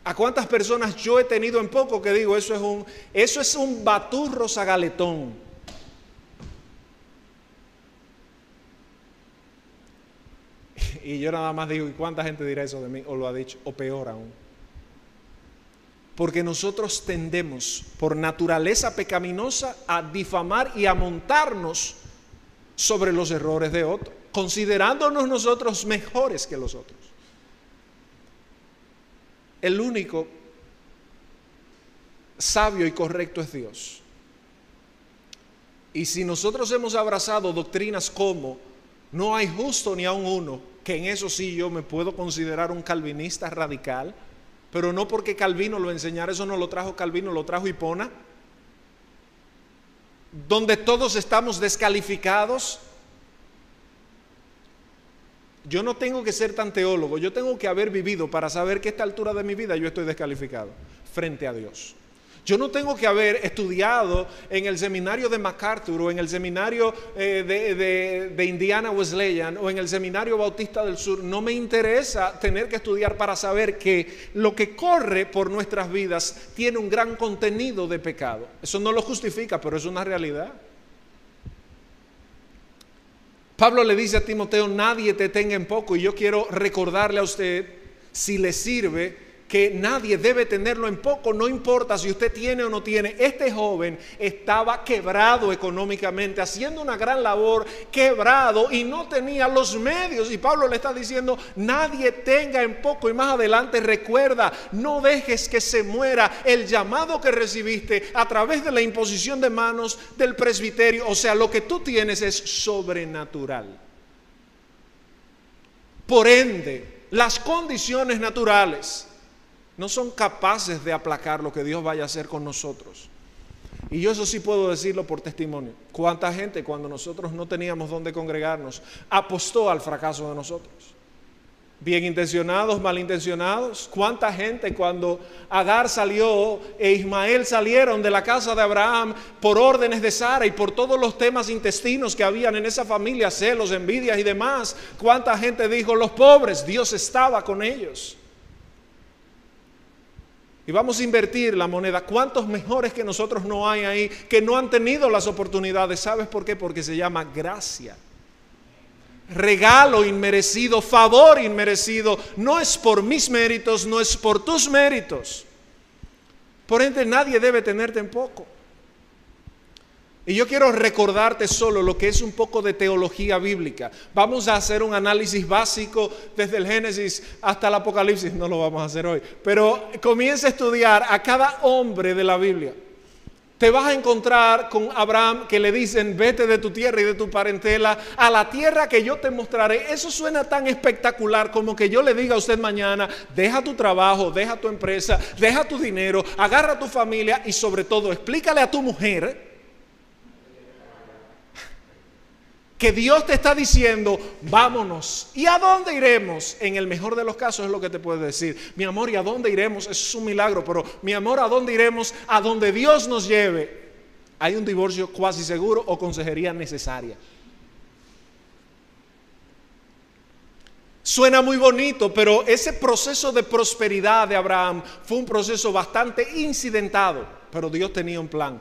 Speaker 2: ¿A cuántas personas yo he tenido en poco que digo, eso es un, eso es un baturro zagaletón? [laughs] Y yo nada más digo, ¿y cuánta gente dirá eso de mí? O lo ha dicho, o peor aún. Porque nosotros tendemos por naturaleza pecaminosa a difamar y a montarnos sobre los errores de otros, considerándonos nosotros mejores que los otros. El único sabio y correcto es Dios. Y si nosotros hemos abrazado doctrinas como no hay justo ni aun uno, que en eso sí yo me puedo considerar un calvinista radical, pero no porque Calvino lo enseñara, eso no lo trajo Calvino, lo trajo Hipona, donde todos estamos descalificados. Yo no tengo que ser tan teólogo, yo tengo que haber vivido para saber que a esta altura de mi vida yo estoy descalificado frente a Dios. Yo no tengo que haber estudiado en el seminario de MacArthur o en el seminario eh, de, Indiana Wesleyan o en el seminario Bautista del Sur. No me interesa tener que estudiar para saber que lo que corre por nuestras vidas tiene un gran contenido de pecado. Eso no lo justifica, pero es una realidad. Pablo le dice a Timoteo, nadie te tenga en poco. Y yo quiero recordarle a usted, si le sirve, que nadie debe tenerlo en poco, no importa si usted tiene o no tiene. Este joven estaba quebrado económicamente, haciendo una gran labor, quebrado y no tenía los medios. Y Pablo le está diciendo, nadie tenga en poco. Y más adelante recuerda, no dejes que se muera el llamado que recibiste a través de la imposición de manos del presbiterio. O sea, lo que tú tienes es sobrenatural. Por ende, las condiciones naturales no son capaces de aplacar lo que Dios vaya a hacer con nosotros. Y yo eso sí puedo decirlo por testimonio. ¿Cuánta gente cuando nosotros no teníamos dónde congregarnos apostó al fracaso de nosotros? Bien intencionados, malintencionados. ¿Cuánta gente cuando Agar salió e Ismael salieron de la casa de Abraham por órdenes de Sara y por todos los temas intestinos que habían en esa familia, celos, envidias y demás? ¿Cuánta gente dijo, los pobres, Dios estaba con ellos? Y vamos a invertir la moneda. ¿Cuántos mejores que nosotros no hay ahí que no han tenido las oportunidades? ¿Sabes por qué? Porque se llama gracia. Regalo inmerecido, favor inmerecido. No es por mis méritos, no es por tus méritos. Por ende, nadie debe tenerte en poco. Y yo quiero recordarte solo lo que es un poco de teología bíblica. Vamos a hacer un análisis básico desde el Génesis hasta el Apocalipsis. No lo vamos a hacer hoy. Pero comienza a estudiar a cada hombre de la Biblia. Te vas a encontrar con Abraham que le dicen, vete de tu tierra y de tu parentela a la tierra que yo te mostraré. Eso suena tan espectacular como que yo le diga a usted mañana, deja tu trabajo, deja tu empresa, deja tu dinero, agarra a tu familia y sobre todo explícale a tu mujer que Dios te está diciendo, vámonos. ¿Y a dónde iremos? En el mejor de los casos es lo que te puede decir. Mi amor, ¿y a dónde iremos? Eso es un milagro, pero mi amor, ¿a dónde iremos? A donde Dios nos lleve. Hay un divorcio cuasi seguro o consejería necesaria. Suena muy bonito, pero ese proceso de prosperidad de Abraham fue un proceso bastante incidentado, pero Dios tenía un plan.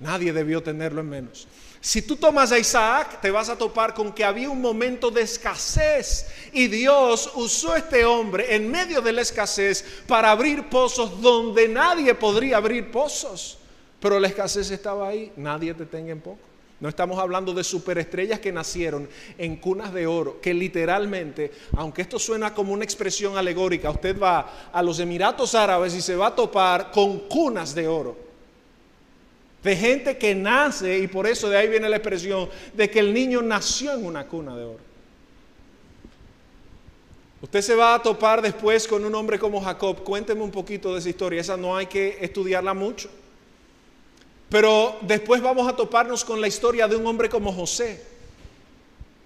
Speaker 2: Nadie debió tenerlo en menos. Si tú tomas a Isaac, te vas a topar con que había un momento de escasez y Dios usó a este hombre en medio de la escasez para abrir pozos donde nadie podría abrir pozos. Pero la escasez estaba ahí, nadie te tenga en poco. No estamos hablando de superestrellas que nacieron en cunas de oro, que literalmente, aunque esto suena como una expresión alegórica, usted va a los Emiratos Árabes y se va a topar con cunas de oro de gente que nace, y por eso de ahí viene la expresión de que el niño nació en una cuna de oro. Usted se va a topar después con un hombre como Jacob. Cuénteme un poquito de esa historia. Esa no hay que estudiarla mucho. Pero después vamos a toparnos con la historia de un hombre como José.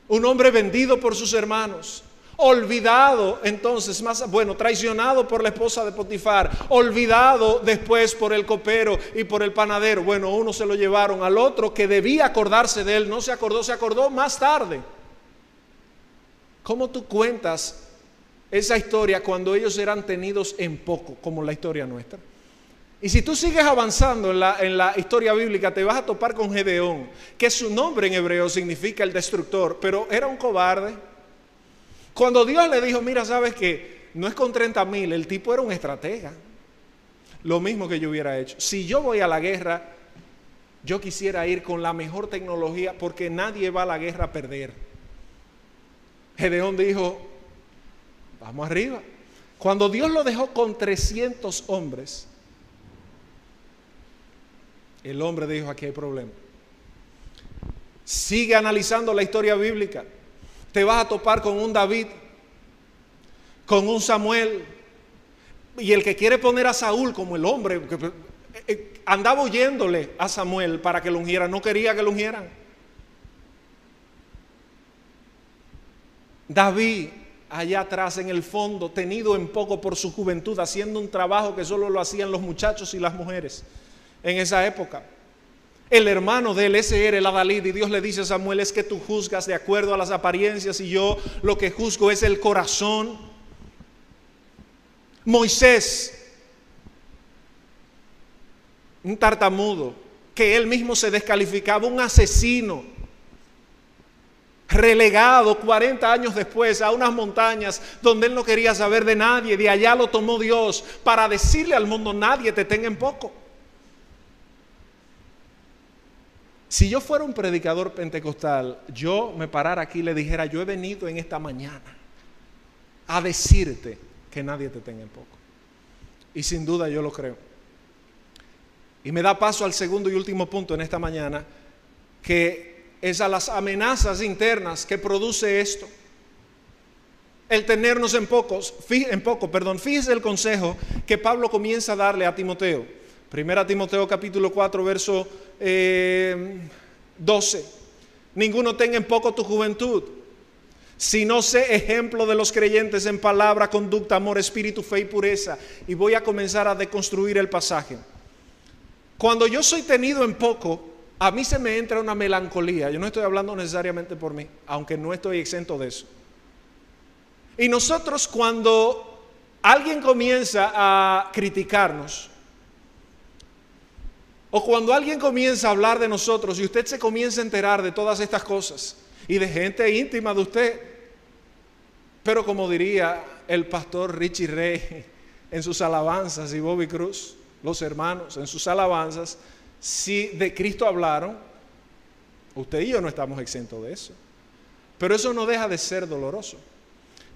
Speaker 2: Un hombre vendido por sus hermanos olvidado entonces, más bueno, traicionado por la esposa de Potifar, olvidado después por el copero y por el panadero. Bueno, uno se lo llevaron al otro que debía acordarse de él, no se acordó, se acordó más tarde. ¿Cómo tú cuentas esa historia cuando ellos eran tenidos en poco, como la historia nuestra? Y si tú sigues avanzando en la, en la, historia bíblica, te vas a topar con Gedeón, que su nombre en hebreo significa el destructor, pero era un cobarde, cuando Dios le dijo, mira, sabes que no es con 30 mil, el tipo era un estratega. Lo mismo que yo hubiera hecho. Si yo voy a la guerra, yo quisiera ir con la mejor tecnología porque nadie va a la guerra a perder. Gedeón dijo, vamos arriba. Cuando Dios lo dejó con 300 hombres, el hombre dijo, aquí hay problema. Sigue analizando la historia bíblica te vas a topar con un David, con un Samuel, y el que quiere poner a Saúl como el hombre, eh, eh, andaba oyéndole a Samuel para que lo ungiera, no quería que lo ungieran. David, allá atrás en el fondo, tenido en poco por su juventud, haciendo un trabajo que solo lo hacían los muchachos y las mujeres en esa época. El hermano de él, ese era el Adalid, y Dios le dice a Samuel, es que tú juzgas de acuerdo a las apariencias y yo lo que juzgo es el corazón. Moisés, un tartamudo, que él mismo se descalificaba, un asesino, relegado 40 años después a unas montañas donde él no quería saber de nadie, de allá lo tomó Dios para decirle al mundo, nadie te tenga en poco. Si yo fuera un predicador pentecostal, yo me parara aquí y le dijera, yo he venido en esta mañana a decirte que nadie te tenga en poco. Y sin duda yo lo creo. Y me da paso al segundo y último punto en esta mañana, que es a las amenazas internas que produce esto. El tenernos en pocos, en poco, perdón, fíjese el consejo que Pablo comienza a darle a Timoteo. Primera Timoteo capítulo 4, verso 12. Eh, Ninguno tenga en poco tu juventud, sino sé ejemplo de los creyentes en palabra, conducta, amor, espíritu, fe y pureza. Y voy a comenzar a deconstruir el pasaje. Cuando yo soy tenido en poco, a mí se me entra una melancolía. Yo no estoy hablando necesariamente por mí, aunque no estoy exento de eso. Y nosotros cuando alguien comienza a criticarnos, o cuando alguien comienza a hablar de nosotros y usted se comienza a enterar de todas estas cosas y de gente íntima de usted, pero como diría el pastor Richie Rey en sus alabanzas y Bobby Cruz, los hermanos en sus alabanzas, si de Cristo hablaron, usted y yo no estamos exentos de eso. Pero eso no deja de ser doloroso.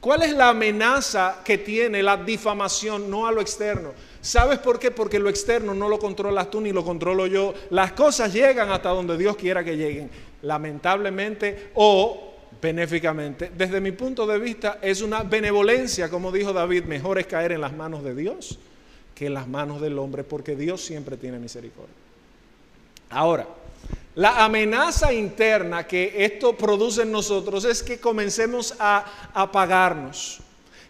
Speaker 2: ¿Cuál es la amenaza que tiene la difamación, no a lo externo? ¿Sabes por qué? Porque lo externo no lo controlas tú ni lo controlo yo. Las cosas llegan hasta donde Dios quiera que lleguen, lamentablemente o benéficamente. Desde mi punto de vista es una benevolencia, como dijo David, mejor es caer en las manos de Dios que en las manos del hombre, porque Dios siempre tiene misericordia. Ahora, La amenaza interna que esto produce en nosotros es que comencemos a apagarnos,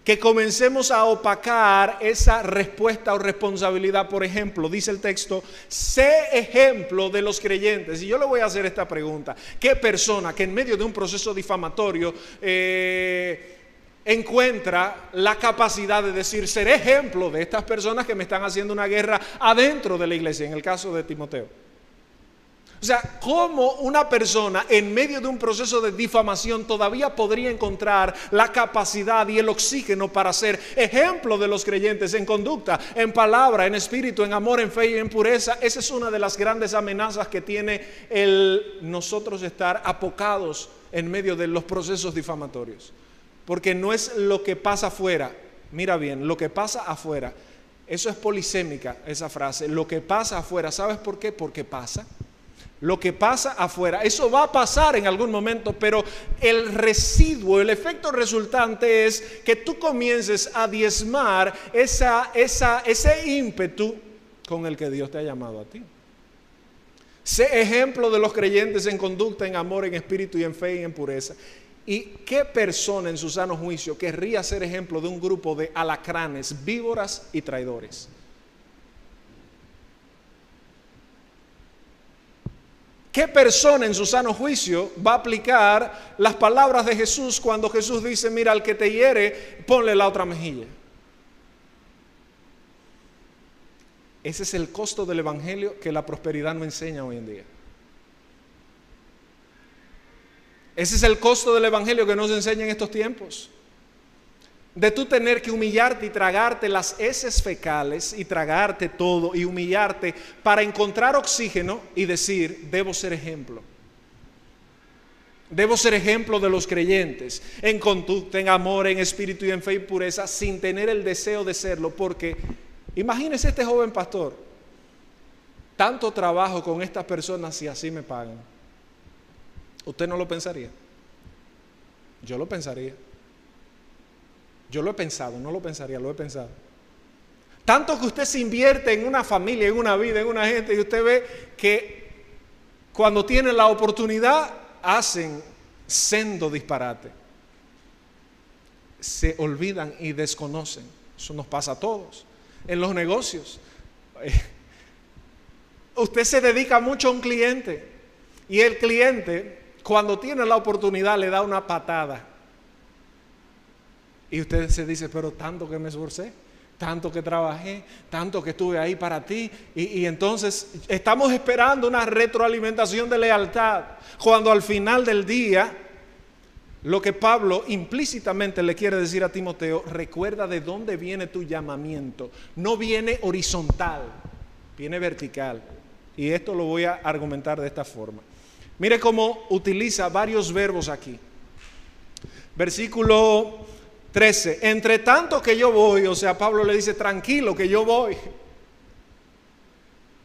Speaker 2: que comencemos a opacar esa respuesta o responsabilidad. Por ejemplo, dice el texto, sé ejemplo de los creyentes. Y yo le voy a hacer esta pregunta. ¿Qué persona que en medio de un proceso difamatorio eh, encuentra la capacidad de decir, ser ejemplo de estas personas que me están haciendo una guerra adentro de la iglesia, en el caso de Timoteo? O sea, ¿cómo una persona en medio de un proceso de difamación todavía podría encontrar la capacidad y el oxígeno para ser ejemplo de los creyentes en conducta, en palabra, en espíritu, en amor, en fe y en pureza? Esa es una de las grandes amenazas que tiene el nosotros estar apocados en medio de los procesos difamatorios. Porque no es lo que pasa afuera, mira bien, lo que pasa afuera, eso es polisémica esa frase, lo que pasa afuera, ¿sabes por qué? Porque pasa lo que pasa afuera. Eso va a pasar en algún momento, pero el residuo, el efecto resultante es que tú comiences a diezmar esa, esa, ese ímpetu con el que Dios te ha llamado a ti. Sé ejemplo de los creyentes en conducta, en amor, en espíritu y en fe y en pureza. ¿Y qué persona en su sano juicio querría ser ejemplo de un grupo de alacranes, víboras y traidores? ¿Qué persona en su sano juicio va a aplicar las palabras de Jesús cuando Jesús dice, mira, al que te hiere, ponle la otra mejilla? Ese es el costo del Evangelio que la prosperidad no enseña hoy en día. Ese es el costo del Evangelio que nos enseña en estos tiempos de tú tener que humillarte y tragarte las heces fecales y tragarte todo y humillarte para encontrar oxígeno y decir, debo ser ejemplo. Debo ser ejemplo de los creyentes en conducta, en amor, en espíritu y en fe y pureza, sin tener el deseo de serlo, porque imagínese este joven pastor, tanto trabajo con estas personas y así me pagan. ¿Usted no lo pensaría? Yo lo pensaría. Yo lo he pensado, no lo pensaría, lo he pensado. Tanto que usted se invierte en una familia, en una vida, en una gente, y usted ve que cuando tienen la oportunidad hacen sendo disparate. Se olvidan y desconocen. Eso nos pasa a todos. En los negocios. Usted se dedica mucho a un cliente y el cliente, cuando tiene la oportunidad, le da una patada y usted se dice, pero tanto que me esforcé, tanto que trabajé, tanto que estuve ahí para ti. Y, entonces estamos esperando una retroalimentación de lealtad. Cuando al final del día, lo que Pablo implícitamente le quiere decir a Timoteo, recuerda de dónde viene tu llamamiento. No viene horizontal, viene vertical. Y esto lo voy a argumentar de esta forma. Mire cómo utiliza varios verbos aquí. Versículo 13. Entre tanto que yo voy, o sea, Pablo le dice, tranquilo que yo voy.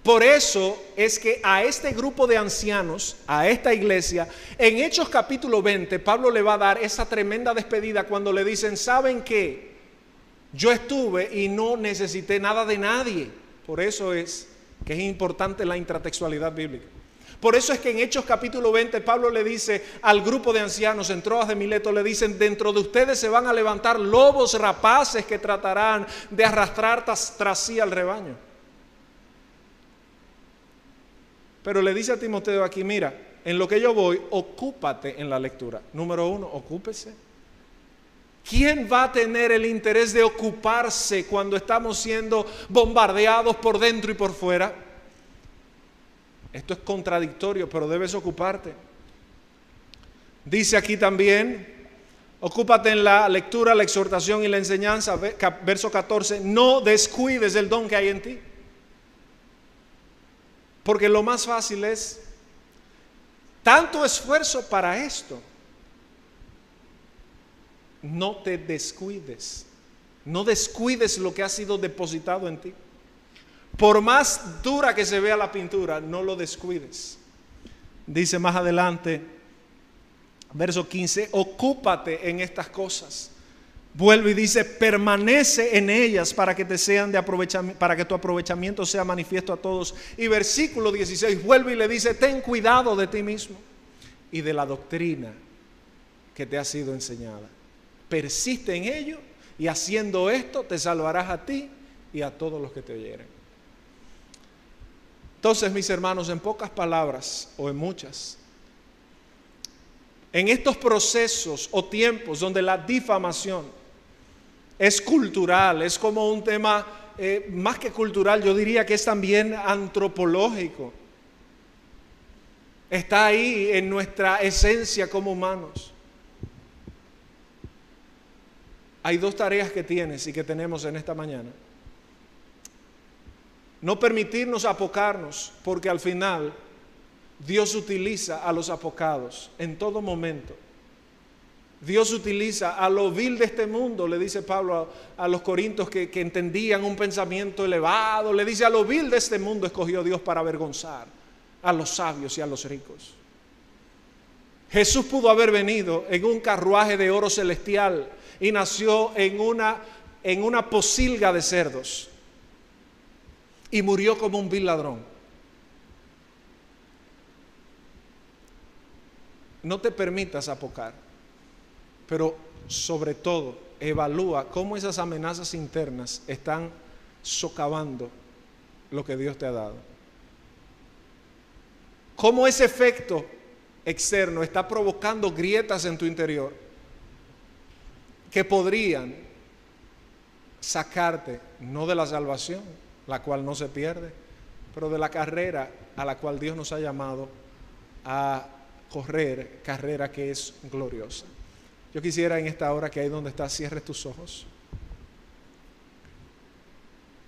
Speaker 2: Por eso es que a este grupo de ancianos, a esta iglesia, en Hechos capítulo 20, Pablo le va a dar esa tremenda despedida cuando le dicen, ¿saben qué? Yo estuve y no necesité nada de nadie. Por eso es que es importante la intratextualidad bíblica. Por eso es que en Hechos capítulo 20 Pablo le dice al grupo de ancianos en Troas de Mileto, le dicen, dentro de ustedes se van a levantar lobos rapaces que tratarán de arrastrar tras, sí al rebaño. Pero le dice a Timoteo aquí, mira, en lo que yo voy, ocúpate en la lectura. Número uno, ocúpese. ¿Quién va a tener el interés de ocuparse cuando estamos siendo bombardeados por dentro y por fuera? Esto es contradictorio, pero debes ocuparte. Dice aquí también, ocúpate en la lectura, la exhortación y la enseñanza, verso 14, no descuides el don que hay en ti. Porque lo más fácil es tanto esfuerzo para esto. No te descuides. No descuides lo que ha sido depositado en ti. Por más dura que se vea la pintura, no lo descuides. Dice más adelante, verso 15, ocúpate en estas cosas. Vuelve y dice, permanece en ellas para que te sean de aprovechamiento, para que tu aprovechamiento sea manifiesto a todos. Y versículo 16 vuelve y le dice, ten cuidado de ti mismo y de la doctrina que te ha sido enseñada. Persiste en ello y haciendo esto te salvarás a ti y a todos los que te oyeren. Entonces, mis hermanos, en pocas palabras o en muchas, en estos procesos o tiempos donde la difamación es cultural, es como un tema eh, más que cultural, yo diría que es también antropológico. Está ahí en nuestra esencia como humanos. Hay dos tareas que tienes y que tenemos en esta mañana. No permitirnos apocarnos, porque al final Dios utiliza a los apocados en todo momento. Dios utiliza a lo vil de este mundo, le dice Pablo a, los corintios que, entendían un pensamiento elevado, le dice a lo vil de este mundo escogió Dios para avergonzar a los sabios y a los ricos. Jesús pudo haber venido en un carruaje de oro celestial y nació en una, en una posilga de cerdos y murió como un vil ladrón. No te permitas apocar pero sobre todo evalúa cómo esas amenazas internas están socavando lo que Dios te ha dado. Cómo ese efecto externo está provocando grietas en tu interior que podrían sacarte no de la salvación, la cual no se pierde, pero de la carrera a la cual Dios nos ha llamado a correr, carrera que es gloriosa. Yo quisiera en esta hora que ahí donde estás cierres tus ojos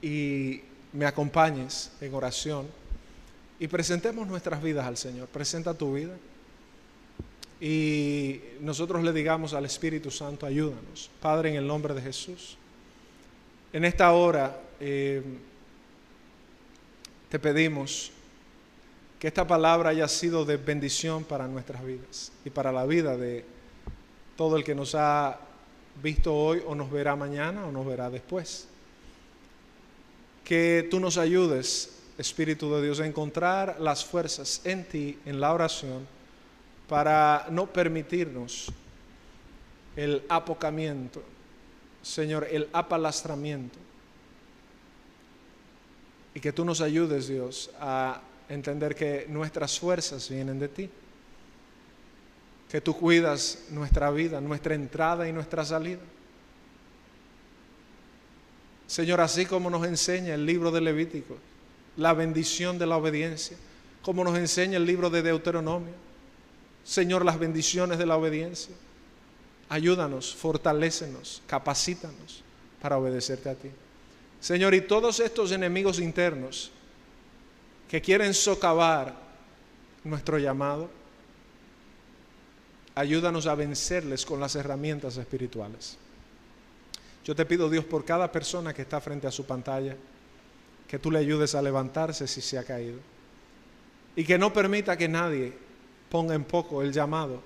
Speaker 2: y me acompañes en oración y presentemos nuestras vidas al Señor. Presenta tu vida y nosotros le digamos al Espíritu Santo, ayúdanos. Padre, en el nombre de Jesús. En esta hora eh, te pedimos que esta palabra haya sido de bendición para nuestras vidas y para la vida de todo el que nos ha visto hoy o nos verá mañana o nos verá después. Que tú nos ayudes, Espíritu de Dios, a encontrar las fuerzas en ti, en la oración, para no permitirnos el apocamiento, Señor, el apalastramiento. Y que tú nos ayudes, Dios, a entender que nuestras fuerzas vienen de ti que tú cuidas nuestra vida, nuestra entrada y nuestra salida. Señor, así como nos enseña el libro de Levítico, la bendición de la obediencia, como nos enseña el libro de Deuteronomio. Señor, las bendiciones de la obediencia. Ayúdanos, fortalécenos, capacítanos para obedecerte a ti. Señor, y todos estos enemigos internos que quieren socavar nuestro llamado, ayúdanos a vencerles con las herramientas espirituales. Yo te pido, Dios, por cada persona que está frente a su pantalla, que tú le ayudes a levantarse si se ha caído. Y que no permita que nadie ponga en poco el llamado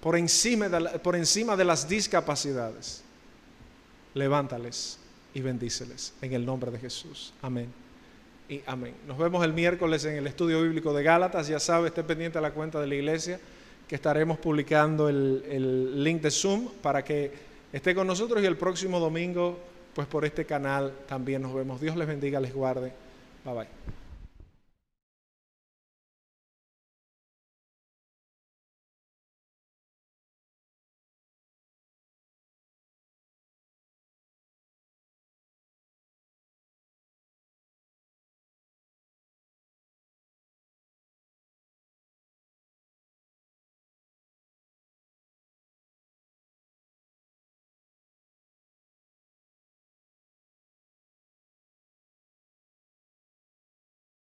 Speaker 2: por encima de, las discapacidades. Levántales y bendíceles en el nombre de Jesús. Amén. Y amén. Nos vemos el miércoles en el estudio bíblico de Gálatas. Ya sabe, esté pendiente a la cuenta de la iglesia que estaremos publicando el, link de Zoom para que esté con nosotros y el próximo domingo, pues por este canal también nos vemos. Dios les bendiga, les guarde. Bye bye.